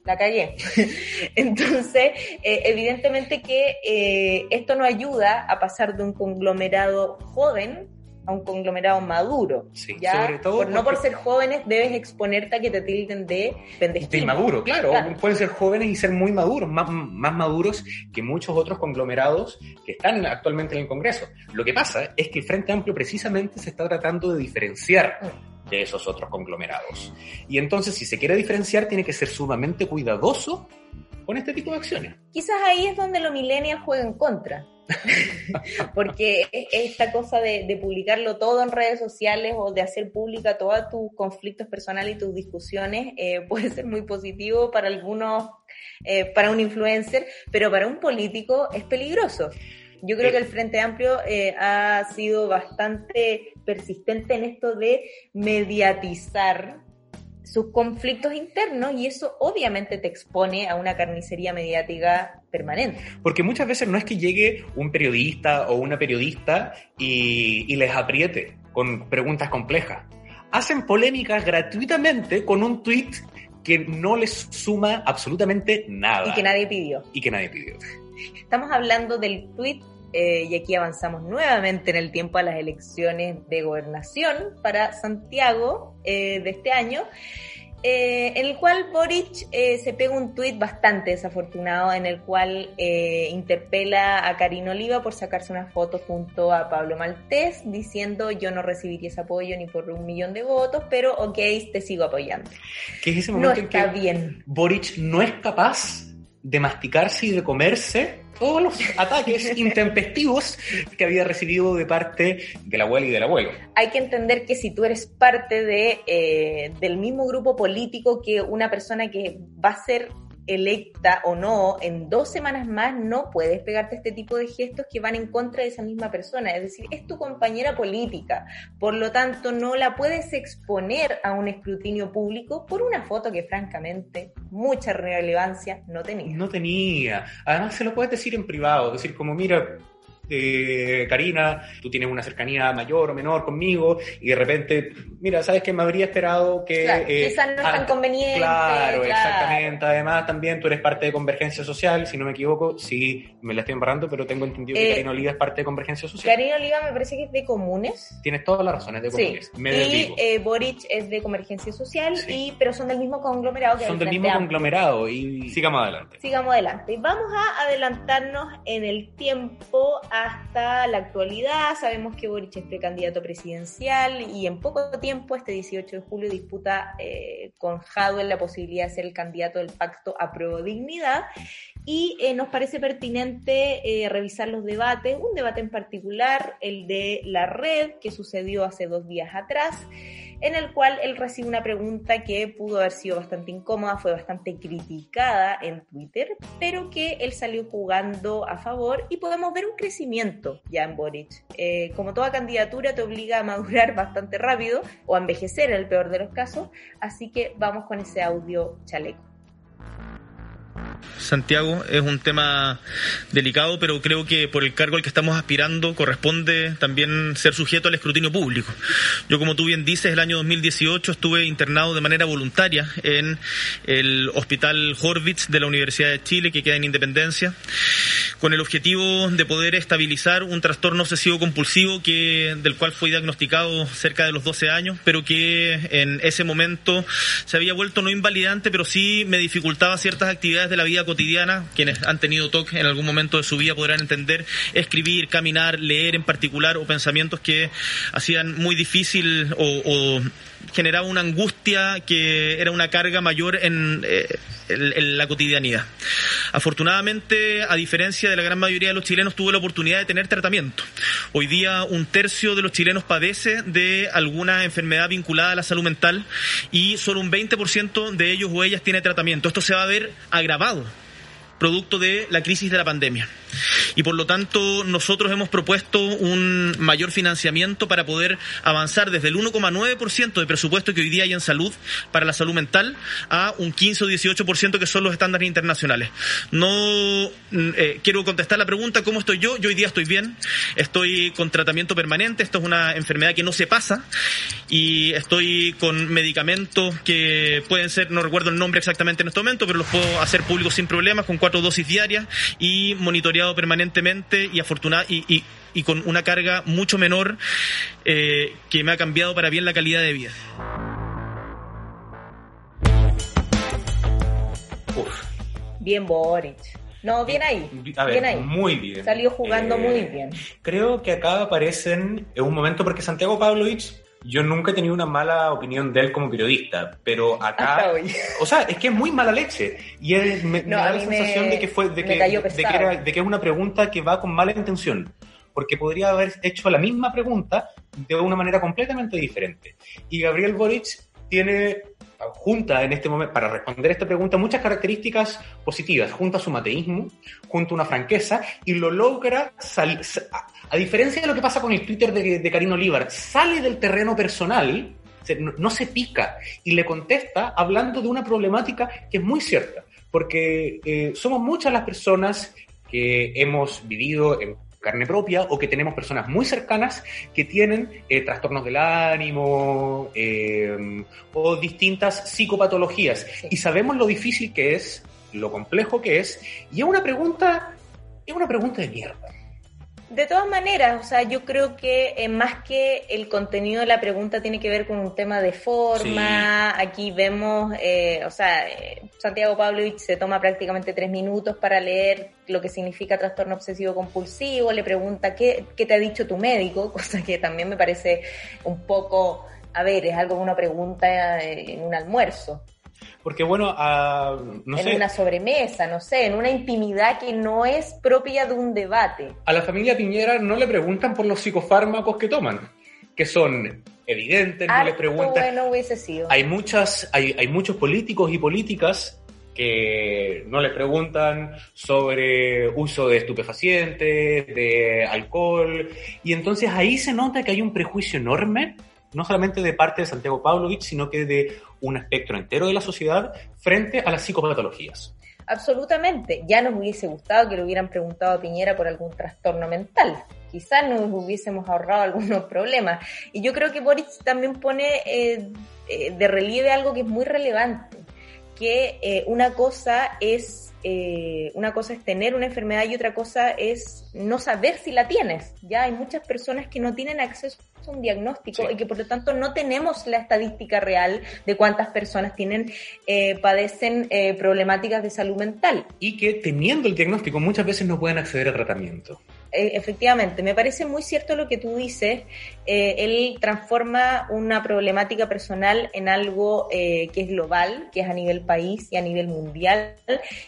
A: la calle. *laughs* Entonces, eh, evidentemente que eh, esto no ayuda a pasar de un conglomerado joven a un conglomerado maduro.
B: Sí, sobre todo.
A: no por ser jóvenes debes exponerte a que te tilden de
B: pendejito. De inmaduro, claro. Pueden ser jóvenes y ser muy maduros, más, más maduros que muchos otros conglomerados que están actualmente en el Congreso. Lo que pasa es que el Frente Amplio precisamente se está tratando de diferenciar. Mm de esos otros conglomerados. Y entonces, si se quiere diferenciar, tiene que ser sumamente cuidadoso con este tipo de acciones.
A: Quizás ahí es donde los millennials juegan contra. *laughs* Porque esta cosa de, publicarlo todo en redes sociales o de hacer pública todos tus conflictos personales y tus discusiones eh, *laughs* puede ser muy positivo para algunos, eh, para un influencer, pero para un político es peligroso. Yo creo que el Frente Amplio eh, ha sido bastante persistente en esto de mediatizar sus conflictos internos y eso obviamente te expone a una carnicería mediática permanente.
B: Porque muchas veces no es que llegue un periodista o una periodista y, y les apriete con preguntas complejas. Hacen polémicas gratuitamente con un tweet que no les suma absolutamente nada.
A: Y que nadie pidió.
B: Y que nadie pidió.
A: Estamos hablando del tweet eh, y aquí avanzamos nuevamente en el tiempo a las elecciones de gobernación para Santiago eh, de este año, eh, en el cual Boric se pega un tuit bastante desafortunado en el cual interpela a Karina Oliva por sacarse una foto junto a Pablo Maltés diciendo yo no recibiría ese apoyo ni por un millón de votos, pero ok, te sigo apoyando.
B: Que es ese momento no está bien. Boric no es capaz de masticarse y de comerse todos los ataques *laughs* intempestivos que había recibido de parte de la abuela y del abuelo.
A: Hay que entender que si tú eres parte de, eh, del mismo grupo político que una persona que va a ser electa o no, en dos semanas más no puedes pegarte este tipo de gestos que van en contra de esa misma persona. Es decir, es tu compañera política. Por lo tanto, no la puedes exponer a un escrutinio público por una foto que francamente mucha relevancia no tenía.
B: No tenía. Además, se lo puedes decir en privado, decir como, mira, eh, Karina, tú tienes una cercanía mayor o menor conmigo y de repente, mira, sabes que me habría esperado que...
A: Claro, eh, no es tan conveniente.
B: Claro, exactamente. Además, también tú eres parte de Convergencia Social, si no me equivoco, sí, me la estoy embarrando, pero tengo entendido que eh, Karina Oliva es parte de Convergencia Social.
A: Karina Oliva me parece que es de Comunes.
B: Tienes todas las razones de Comunes.
A: y eh, Boric es de Convergencia Social, y, pero son del mismo conglomerado que
B: Son del mismo conglomerado y sigamos adelante.
A: Sigamos adelante. Vamos a adelantarnos en el tiempo hasta la actualidad. Sabemos que Boric es precandidato presidencial y en poco tiempo, este 18 de julio, disputa eh, con Jadwell la posibilidad de ser el candidato del pacto a prueba dignidad. Y eh, nos parece pertinente eh, revisar los debates, un debate en particular, el de la red, que sucedió hace dos días atrás, en el cual él recibe una pregunta que pudo haber sido bastante incómoda, fue bastante criticada en Twitter, pero que él salió jugando a favor y podemos ver un crecimiento ya en Boric. Eh, como toda candidatura te obliga a madurar *laughs* bastante rápido o a envejecer en el peor de los casos, así que vamos con ese audio chaleco.
D: Santiago, es un tema delicado, pero creo que por el cargo al que estamos aspirando corresponde también ser sujeto al escrutinio público. Yo, como tú bien dices, el año 2018 estuve internado de manera voluntaria en el Hospital Horvitz de la Universidad de Chile, que queda en Independencia, con el objetivo de poder estabilizar un trastorno obsesivo compulsivo que, del cual fue diagnosticado cerca de los 12 años, pero que en ese momento se había vuelto no invalidante, pero sí me dificultaba ciertas actividades de la vida cotidiana, quienes han tenido TOC en algún momento de su vida podrán entender, escribir, caminar, leer en particular, o pensamientos que hacían muy difícil o, o generaba una angustia que era una carga mayor en, eh, en, la cotidianidad. Afortunadamente, a diferencia de la gran mayoría de los chilenos, tuve la oportunidad de tener tratamiento. Hoy día un tercio de los chilenos padece de alguna enfermedad vinculada a la salud mental y solo un 20% de ellos o ellas tiene tratamiento. Esto se va a ver agravado producto de la crisis de la pandemia. Y por lo tanto, nosotros hemos propuesto un mayor financiamiento para poder avanzar desde el 1,9% de presupuesto que hoy día hay en salud para la salud mental a un 15 o 18% que son los estándares internacionales. No mm, eh, quiero contestar la pregunta, ¿cómo estoy yo? Yo hoy día estoy bien, estoy con tratamiento permanente, esto es una enfermedad que no se pasa y estoy con medicamentos que pueden ser, no recuerdo el nombre exactamente en este momento, pero los puedo hacer públicos sin problemas, con cuatro dosis diarias y monitoreado permanentemente y afortunado y, y, con una carga mucho menor eh, que me ha cambiado para bien la calidad de vida.
A: Bien Boric. No, bien ahí. bien ahí.
B: Muy bien.
A: Salió jugando muy eh, bien.
B: Creo que acá aparecen en un momento porque Santiago Pavlovich yo nunca he tenido una mala opinión de él como periodista, pero acá, o sea, es que es muy mala leche. Y me, da la sensación de que fue, de que, de que, es una pregunta que va con mala intención, porque podría haber hecho la misma pregunta de una manera completamente diferente. Y Gabriel Boric tiene junta en este momento, para responder esta pregunta, muchas características positivas. Junta su mateísmo, junta una franqueza y lo logra salir. A diferencia de lo que pasa con el Twitter de, de Olivar, sale del terreno personal, no, se pica y le contesta hablando de una problemática que es muy cierta, porque eh, somos muchas las personas que hemos vivido en carne propia o que tenemos personas muy cercanas que tienen eh, trastornos del ánimo eh, o distintas psicopatologías. Y sabemos lo difícil que es, lo complejo que es, y es una pregunta, es una pregunta de mierda.
A: De todas maneras, o sea, yo creo que eh, más que el contenido de la pregunta tiene que ver con un tema de forma. Aquí vemos, eh, o sea, eh, Santiago Pavlovich se toma prácticamente tres minutos para leer lo que significa trastorno obsesivo compulsivo, le pregunta qué, qué te ha dicho tu médico, *laughs* cosa que también me parece un poco, a ver, es algo que una pregunta en un almuerzo.
B: Porque bueno, a,
A: no en una sobremesa, no sé, en una intimidad que no es propia de un debate.
B: A la familia Piñera no le preguntan por los psicofármacos que toman, que son evidentes, no le preguntan.
A: Bueno hubiese sido.
B: Hay muchas, hay, hay muchos políticos y políticas que no le preguntan sobre uso de estupefacientes, de alcohol, y entonces ahí se nota que hay un prejuicio enorme no solamente de parte de Santiago Pavlovich, sino que de un espectro entero de la sociedad frente a las psicopatologías.
A: Absolutamente. Ya nos hubiese gustado que le hubieran preguntado a Piñera por algún trastorno mental. Quizás nos hubiésemos ahorrado algunos *laughs* problemas. Y yo creo que Boris también pone eh, eh, de relieve algo que es muy relevante, que eh, una cosa es una cosa es tener una enfermedad y otra cosa es no saber si la tienes. Ya hay muchas personas que no tienen acceso a un diagnóstico y que por lo tanto no tenemos la estadística real de cuántas personas tienen, eh, padecen eh, problemáticas de salud mental.
B: Y que teniendo el diagnóstico muchas veces no pueden acceder al tratamiento.
A: E, efectivamente, me parece muy cierto lo que tú dices. Eh, él transforma una problemática personal en algo eh, que es global, que es a nivel país y a nivel mundial,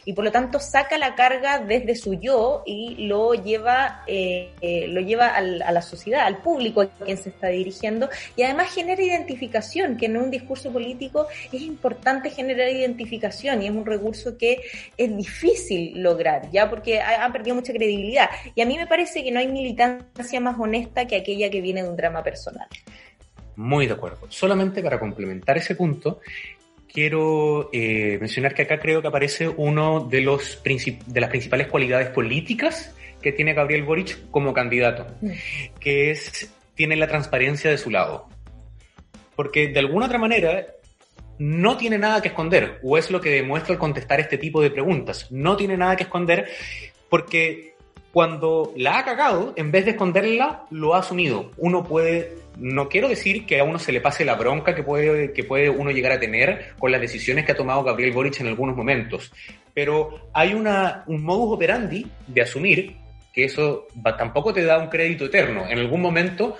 A: y por lo tanto saca la carga desde su yo y lo lleva, eh, lo lleva a la sociedad, al público a quien se está dirigiendo, y además genera identificación, que en un discurso político es importante generar identificación y es un recurso que es difícil lograr, ya porque ha, perdido mucha credibilidad. Y a mí me parece que no hay militancia más honesta que aquella que viene de un drama personal.
B: Muy de acuerdo. Solamente para complementar ese punto, quiero eh, mencionar que acá creo que aparece uno de, los de las principales cualidades políticas que tiene Gabriel Boric como candidato, mm. que es tiene la transparencia de su lado. Porque de alguna otra manera no tiene nada que esconder, o es lo que demuestra al contestar este tipo de preguntas. No tiene nada que esconder porque cuando la ha cagado, en vez de esconderla, lo ha asumido. Uno puede, no quiero decir que a uno se le pase la bronca que puede, que puede uno llegar a tener con las decisiones que ha tomado Gabriel Boric en algunos momentos, pero hay una, un modus operandi de asumir que eso tampoco te da un crédito eterno. En algún momento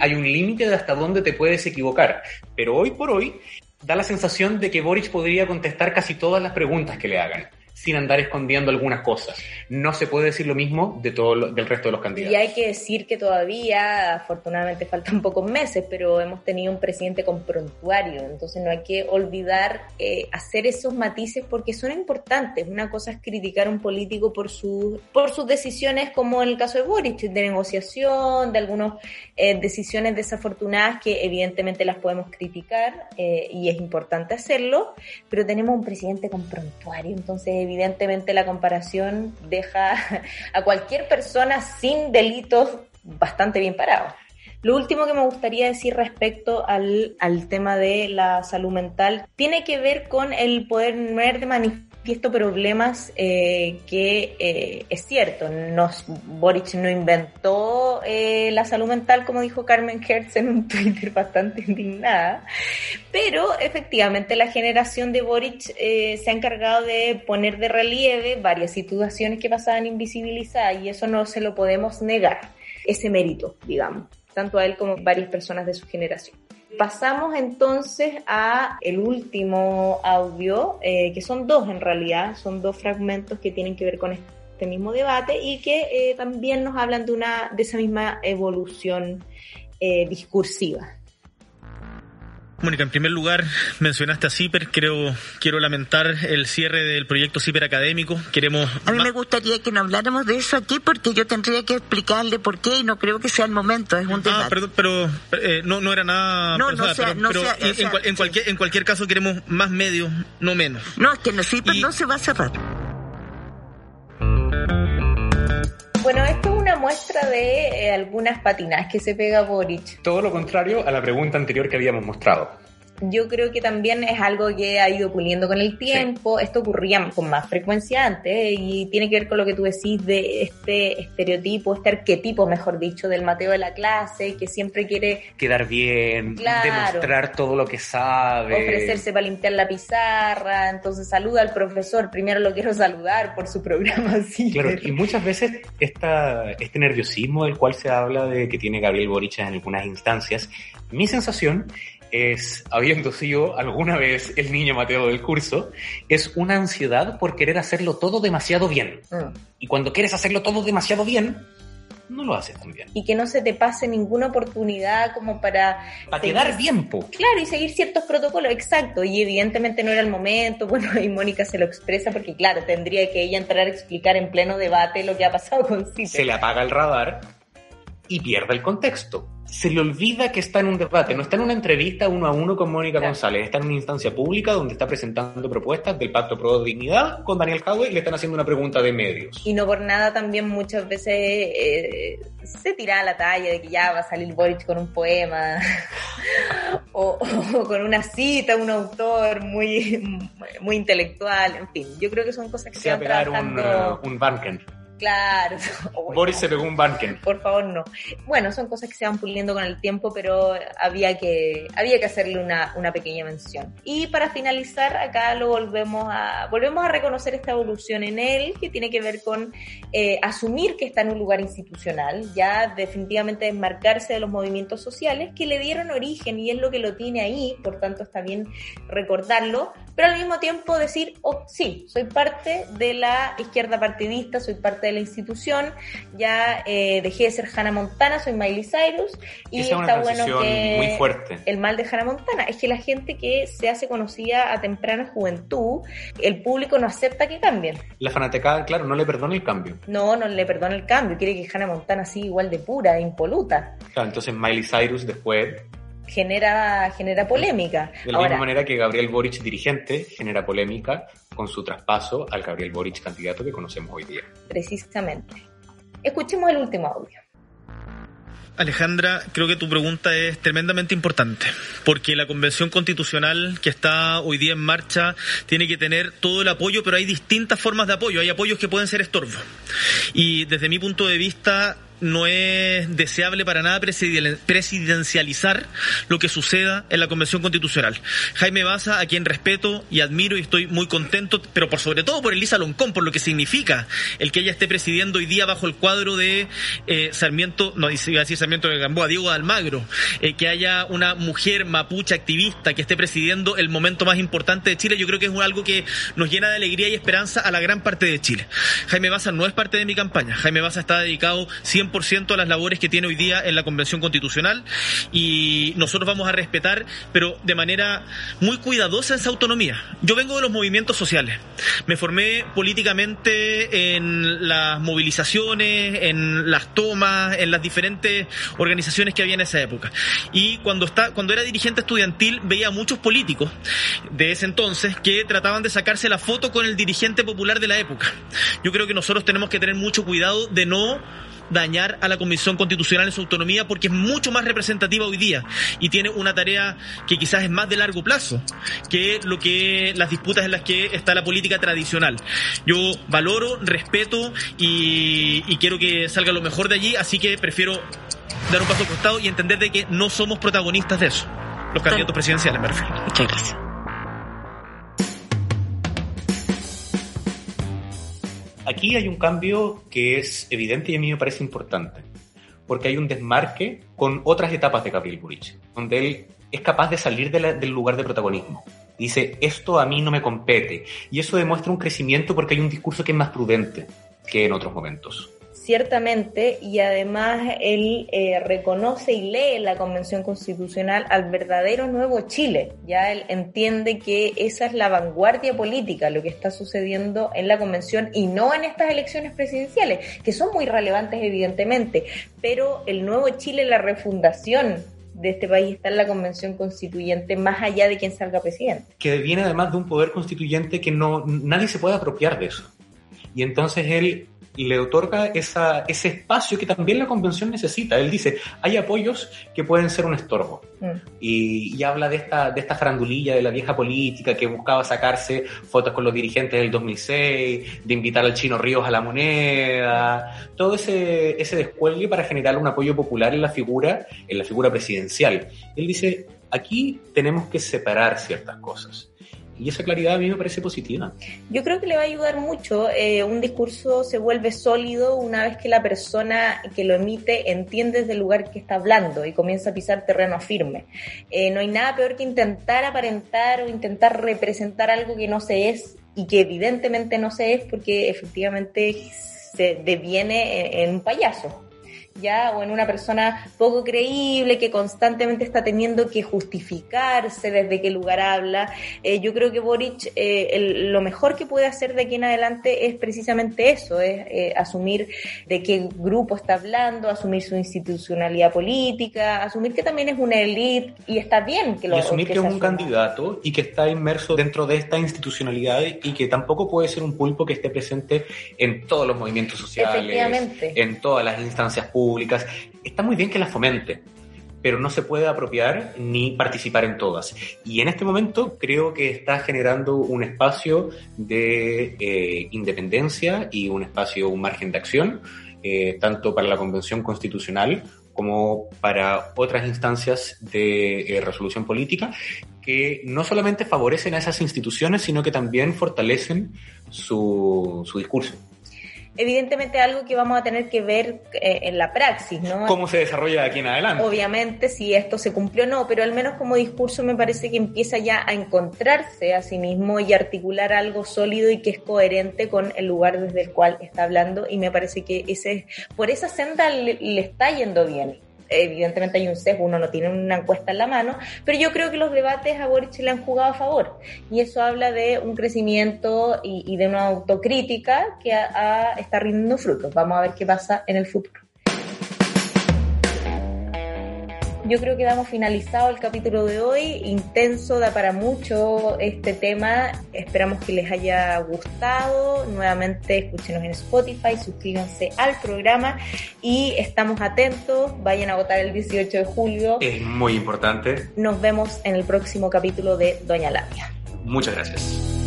B: hay un límite de hasta dónde te puedes equivocar. Pero hoy por hoy da la sensación de que Boric podría contestar casi todas las preguntas que le hagan sin andar escondiendo algunas cosas. No se puede decir lo mismo de todo del resto de los candidatos.
A: Y hay que decir que todavía, afortunadamente faltan pocos meses, pero hemos tenido un presidente con prontuario, entonces no hay que olvidar eh, hacer esos matices porque son importantes. Una cosa es criticar a un político por, su, por sus decisiones, como en el caso de Boric, de negociación, de algunas eh, decisiones desafortunadas que evidentemente las podemos criticar eh, y es importante hacerlo, pero tenemos un presidente con prontuario, entonces evidentemente la comparación deja a cualquier persona sin delitos bastante bien parado. Lo último que me gustaría decir respecto al, al tema de la salud mental tiene que ver con el poder de manifestar manifiesto problemas eh, que eh, es cierto, nos, Boric no inventó eh, la salud mental, como dijo Carmen Hertz en un *laughs* Twitter bastante indignada, pero efectivamente la generación de Boric se ha encargado de poner de relieve varias situaciones que pasaban invisibilizadas y eso no se lo podemos negar, ese mérito, digamos, tanto a él como a varias personas de su generación. Pasamos entonces a el último audio, eh, que son dos en realidad, son dos fragmentos que tienen que ver con este mismo debate y que eh, también nos hablan de una de esa misma evolución eh, discursiva.
D: Mónica, en primer lugar, mencionaste a CIPER. Creo, quiero lamentar el cierre del proyecto CIPER académico. Queremos.
F: A mí me gustaría que no habláramos de eso aquí porque yo tendría que explicarle por qué y no creo que sea el momento. Es un ah, debate.
D: Ah, perdón, pero eh, no, no era nada.
F: No, no sea, no sea,
D: en, cualquier, en cualquier caso queremos más medios, no menos.
F: No, es que no, CIPER no se va a cerrar.
A: Bueno, esto muestra de eh, algunas patinas que se pega Boric.
B: Todo lo contrario a la pregunta anterior que habíamos mostrado
A: yo creo que también es algo que ha ido puliendo con el tiempo. Esto ocurría con más frecuencia antes y tiene que ver con lo que tú decís de este estereotipo, este arquetipo, mejor dicho, del Mateo de la clase, que siempre quiere
B: quedar bien, demostrar todo lo que sabe,
A: ofrecerse para limpiar la pizarra. Entonces saluda al profesor. Primero lo quiero *laughs* saludar por su programa. Así.
B: Claro, y muchas veces esta, este nerviosismo del cual se habla de que tiene Gabriel Boric en algunas instancias, mi sensación es, habiendo sido alguna vez el niño Mateo del curso, es una ansiedad por querer hacerlo todo demasiado bien. Mm. Y cuando quieres hacerlo todo demasiado bien, no lo haces tan bien.
A: Y que no se te pase ninguna oportunidad como para...
B: Para quedar bien, po.
A: Claro, y seguir ciertos protocolos, exacto. Y evidentemente no era el momento, *laughs* bueno, y Mónica se lo expresa porque, claro, tendría que ella entrar a explicar en pleno debate lo que ha pasado con Cite.
B: Se le apaga el radar y pierde el contexto se le olvida que está en un debate, no está en una entrevista uno a uno con Mónica González, está en una instancia pública donde está presentando propuestas del Pacto Pro Dignidad con Daniel Howe y le están haciendo una pregunta de medios.
A: Y no por nada también muchas veces eh, se tira la talla de que ya va a salir Boric con un poema *laughs* o, con una cita, un autor muy, muy intelectual, en fin, yo creo que son cosas que
B: se, van trabajando... un, uh, un
A: Claro. *laughs*
B: Boris se pegó un.
A: Por favor, no. Bueno, son cosas que se van puliendo con el tiempo, pero había que, había que hacerle una, una pequeña mención. Y para finalizar, acá lo volvemos a, volvemos a reconocer esta evolución en él, que tiene que ver con eh, asumir que está en un lugar institucional, ya definitivamente desmarcarse de los movimientos sociales que le dieron origen y es lo que lo tiene ahí, por tanto está bien recordarlo, pero al mismo tiempo decir, oh, sí, soy parte de la izquierda partidista, soy parte de la institución, ya eh, dejé de ser Hannah Montana, soy Miley Cyrus, y está bueno que
B: muy fuerte.
A: el mal de Hannah Montana es que la gente que se hace conocida a temprana juventud, el público no acepta que cambien.
B: La fanaticada, claro, no le perdona el cambio.
A: No, no le perdona el cambio, quiere que Hannah Montana siga igual de pura, impoluta.
B: Claro, entonces Miley Cyrus después
A: genera, genera polémica.
B: De la misma manera que Gabriel Boric, dirigente, genera polémica con su traspaso al Gabriel Boric, candidato que conocemos hoy día.
A: Precisamente. Escuchemos el último audio.
D: Alejandra, creo que tu pregunta es tremendamente importante, porque la Convención Constitucional que está hoy día en marcha tiene que tener todo el apoyo, pero hay distintas formas de apoyo. Hay apoyos que pueden ser estorbo. Y desde mi punto de vista, no es deseable para nada presidencializar lo que suceda en la Convención Constitucional. Jaime Baza, a quien respeto y admiro y estoy muy contento, pero por sobre todo por Elisa Loncón, por lo que significa el que ella esté presidiendo hoy día bajo el cuadro de eh, Sarmiento, no iba a decir Sarmiento de Gamboa, Diego de Almagro, eh, que haya una mujer mapuche activista que esté presidiendo el momento más importante de Chile, yo creo que es algo que nos llena de alegría y esperanza a la gran parte de Chile. Jaime Baza no es parte de mi campaña, Jaime Baza está dedicado siempre a las labores que tiene hoy día en la Convención Constitucional y nosotros vamos a respetar, pero de manera muy cuidadosa esa autonomía. Yo vengo de los movimientos sociales. Me formé políticamente en las movilizaciones, en las tomas, en las diferentes organizaciones que había en esa época. Y cuando, está, cuando era dirigente estudiantil veía a muchos políticos de ese entonces que trataban de sacarse la foto con el dirigente popular de la época. Yo creo que nosotros tenemos que tener mucho cuidado de no dañar a la Comisión Constitucional en su autonomía porque es mucho más representativa hoy día y tiene una tarea que quizás es más de largo plazo que lo que las disputas en las que está la política tradicional. Yo valoro, respeto y, quiero que salga lo mejor de allí, así que prefiero dar un paso al costado y entender de que no somos protagonistas de eso. Los candidatos presidenciales, me refiero.
F: Muchas gracias.
B: Aquí hay un cambio que es evidente y a mí me parece importante, porque hay un desmarque con otras etapas de Gabriel Boric, donde él es capaz de salir del lugar de protagonismo. Dice, esto a mí no me compete. Y eso demuestra un crecimiento porque hay un discurso que es más prudente que en otros momentos
A: ciertamente, y además él eh, reconoce y lee la Convención Constitucional al verdadero nuevo Chile. Ya él entiende que esa es la vanguardia política, lo que está sucediendo en la Convención y no en estas elecciones presidenciales, que son muy relevantes evidentemente, pero el nuevo Chile, la refundación de este país está en la convención constituyente más allá de quien salga presidente.
B: Que viene además de un poder constituyente que no nadie se puede apropiar de eso. Y entonces él le otorga esa, ese espacio que también la convención necesita. Él dice, hay apoyos que pueden ser un estorbo. Mm. Y, habla de esta, de esta farandulilla de la vieja política que buscaba sacarse fotos con los dirigentes del 2006, de invitar al chino Ríos a la moneda, todo ese, ese descuelgue para generar un apoyo popular en la figura, en la figura presidencial. Él dice, aquí tenemos que separar ciertas cosas. Y esa claridad a mí me parece positiva.
A: Yo creo que le va a ayudar mucho. Eh, un discurso se vuelve sólido una vez que la persona que lo emite entiende desde el lugar que está hablando y comienza a pisar terreno firme. Eh, no hay nada peor que intentar aparentar o intentar representar algo que no se es y que evidentemente no se es porque efectivamente se deviene en un payaso ya o en una persona poco creíble que constantemente está teniendo que justificarse desde qué lugar habla. Eh, yo creo que Boric eh, lo mejor que puede hacer de aquí en adelante es precisamente eso, es eh, asumir de qué grupo está hablando, asumir su institucionalidad política, asumir que también es una élite y está bien que lo
B: Y asumir que, es un candidato y que está inmerso dentro de esta institucionalidad y que tampoco puede ser un pulpo que esté presente en todos los movimientos sociales, en todas las instancias públicas Está muy bien que la fomente, pero no se puede apropiar ni participar en todas. Y en este momento creo que está generando un espacio de eh, independencia y un espacio, un margen de acción, eh, tanto para la Convención Constitucional como para otras instancias de resolución política que no solamente favorecen a esas instituciones, sino que también fortalecen su, su discurso
A: evidentemente algo que vamos a tener que ver eh, en la praxis, ¿no?
B: ¿Cómo se desarrolla de aquí en adelante?
A: Obviamente, si esto se cumplió o no, pero al menos como discurso me parece que empieza ya a encontrarse a sí mismo y articular algo sólido y que es coherente con el lugar desde el cual está hablando y me parece que ese por esa senda le está yendo bien evidentemente hay un sesgo, uno no tiene una encuesta en la mano, pero yo creo que los debates a Boric le han jugado a favor. Y eso habla de un crecimiento y, de una autocrítica que está rindiendo frutos. Vamos a ver qué pasa en el futuro. Yo creo que damos finalizado el capítulo de hoy. Intenso, da para mucho este tema. Esperamos que les haya gustado. Nuevamente escúchenos en Spotify, suscríbanse al programa y estamos atentos. Vayan a votar el 18 de julio.
B: Es muy importante.
A: Nos vemos en el próximo capítulo de Doña Lamia.
B: Muchas gracias.